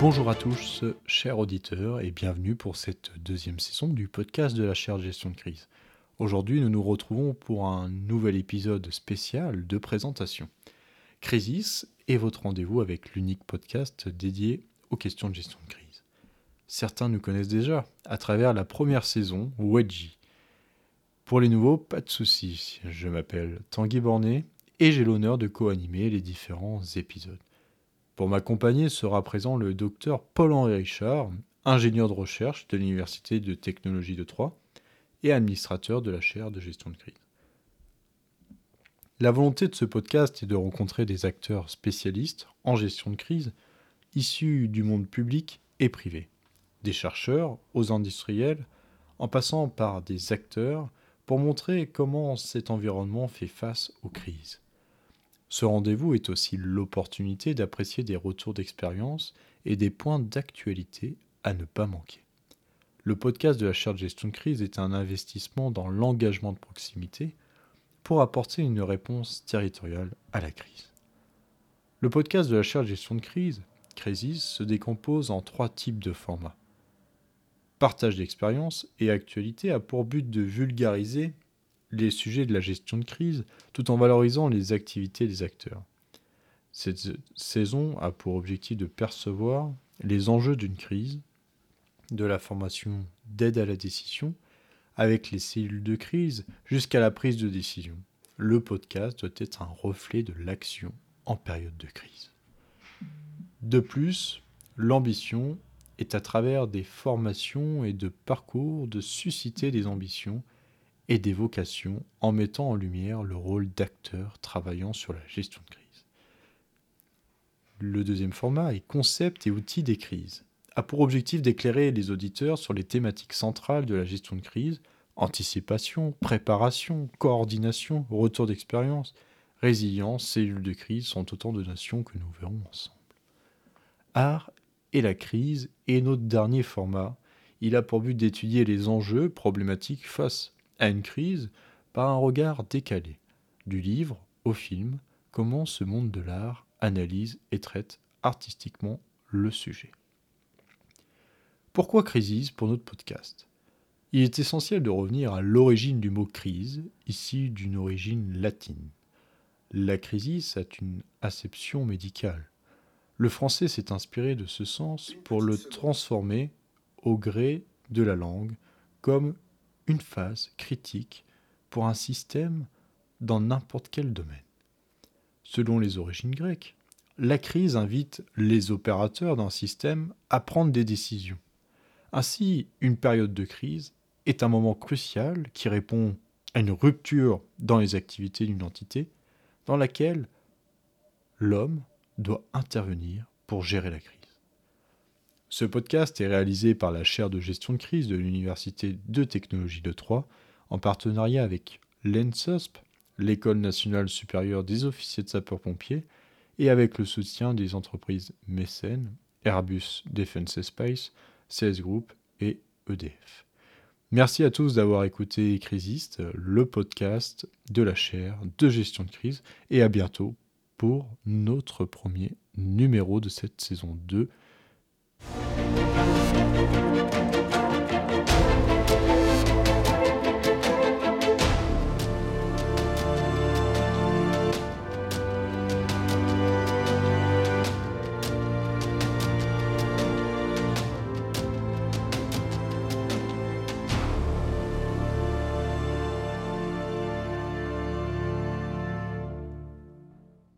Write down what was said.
Bonjour à tous, chers auditeurs, et bienvenue pour cette deuxième saison du podcast de la chaire de gestion de crise. Aujourd'hui, nous nous retrouvons pour un nouvel épisode spécial de présentation. Crisis est votre rendez-vous avec l'unique podcast dédié aux questions de gestion de crise. Certains nous connaissent déjà à travers la première saison, Wedgie. Pour les nouveaux, pas de soucis, je m'appelle Tanguy Bornet et j'ai l'honneur de co-animer les différents épisodes. Pour m'accompagner sera présent le docteur Paul-Henri Richard, ingénieur de recherche de l'Université de technologie de Troyes et administrateur de la chaire de gestion de crise. La volonté de ce podcast est de rencontrer des acteurs spécialistes en gestion de crise issus du monde public et privé, des chercheurs aux industriels, en passant par des acteurs pour montrer comment cet environnement fait face aux crises. Ce rendez-vous est aussi l'opportunité d'apprécier des retours d'expérience et des points d'actualité à ne pas manquer. Le podcast de la chaire de gestion de crise est un investissement dans l'engagement de proximité pour apporter une réponse territoriale à la crise. Le podcast de la chaire de gestion de crise, Crisis, se décompose en trois types de formats. Partage d'expérience et actualité a pour but de vulgariser les sujets de la gestion de crise tout en valorisant les activités des acteurs. Cette saison a pour objectif de percevoir les enjeux d'une crise, de la formation d'aide à la décision, avec les cellules de crise jusqu'à la prise de décision. Le podcast doit être un reflet de l'action en période de crise. De plus, l'ambition est à travers des formations et de parcours de susciter des ambitions et des vocations en mettant en lumière le rôle d'acteur travaillant sur la gestion de crise. Le deuxième format est concept et outils des crises, a pour objectif d'éclairer les auditeurs sur les thématiques centrales de la gestion de crise, anticipation, préparation, coordination, retour d'expérience, résilience, cellules de crise sont autant de notions que nous verrons ensemble. Art et la crise est notre dernier format. Il a pour but d'étudier les enjeux problématiques face une crise par un regard décalé, du livre au film, comment ce monde de l'art analyse et traite artistiquement le sujet. Pourquoi crise pour notre podcast? Il est essentiel de revenir à l'origine du mot crise, ici d'une origine latine. La crise a une acception médicale. Le français s'est inspiré de ce sens pour le transformer au gré de la langue comme une phase critique pour un système dans n'importe quel domaine. Selon les origines grecques, la crise invite les opérateurs d'un système à prendre des décisions. Ainsi, une période de crise est un moment crucial qui répond à une rupture dans les activités d'une entité dans laquelle l'homme doit intervenir pour gérer la crise. Ce podcast est réalisé par la chaire de gestion de crise de l'Université de technologie de Troyes en partenariat avec l'ENSOSP, l'École nationale supérieure des officiers de sapeurs-pompiers, et avec le soutien des entreprises mécènes, Airbus Defence Space, CS Group et EDF. Merci à tous d'avoir écouté Crisiste, le podcast de la chaire de gestion de crise, et à bientôt pour notre premier numéro de cette saison 2 Thank you.